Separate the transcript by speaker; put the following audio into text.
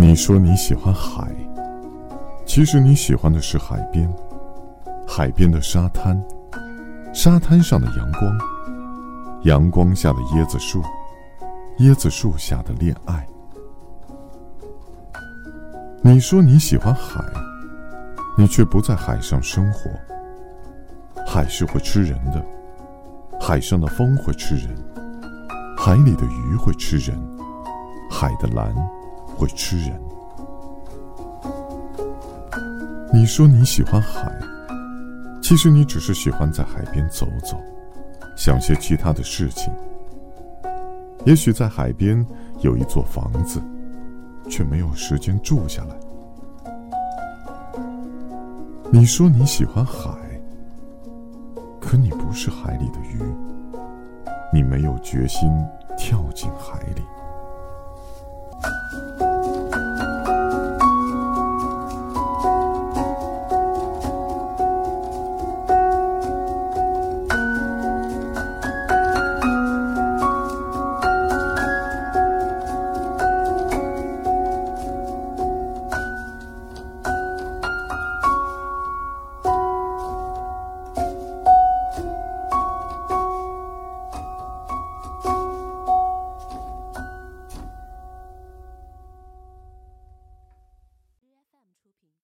Speaker 1: 你说你喜欢海，其实你喜欢的是海边，海边的沙滩，沙滩上的阳光，阳光下的椰子树，椰子树下的恋爱。你说你喜欢海，你却不在海上生活。海是会吃人的，海上的风会吃人，海里的鱼会吃人，海的蓝。会吃人。你说你喜欢海，其实你只是喜欢在海边走走，想些其他的事情。也许在海边有一座房子，却没有时间住下来。你说你喜欢海，可你不是海里的鱼，你没有决心跳进海。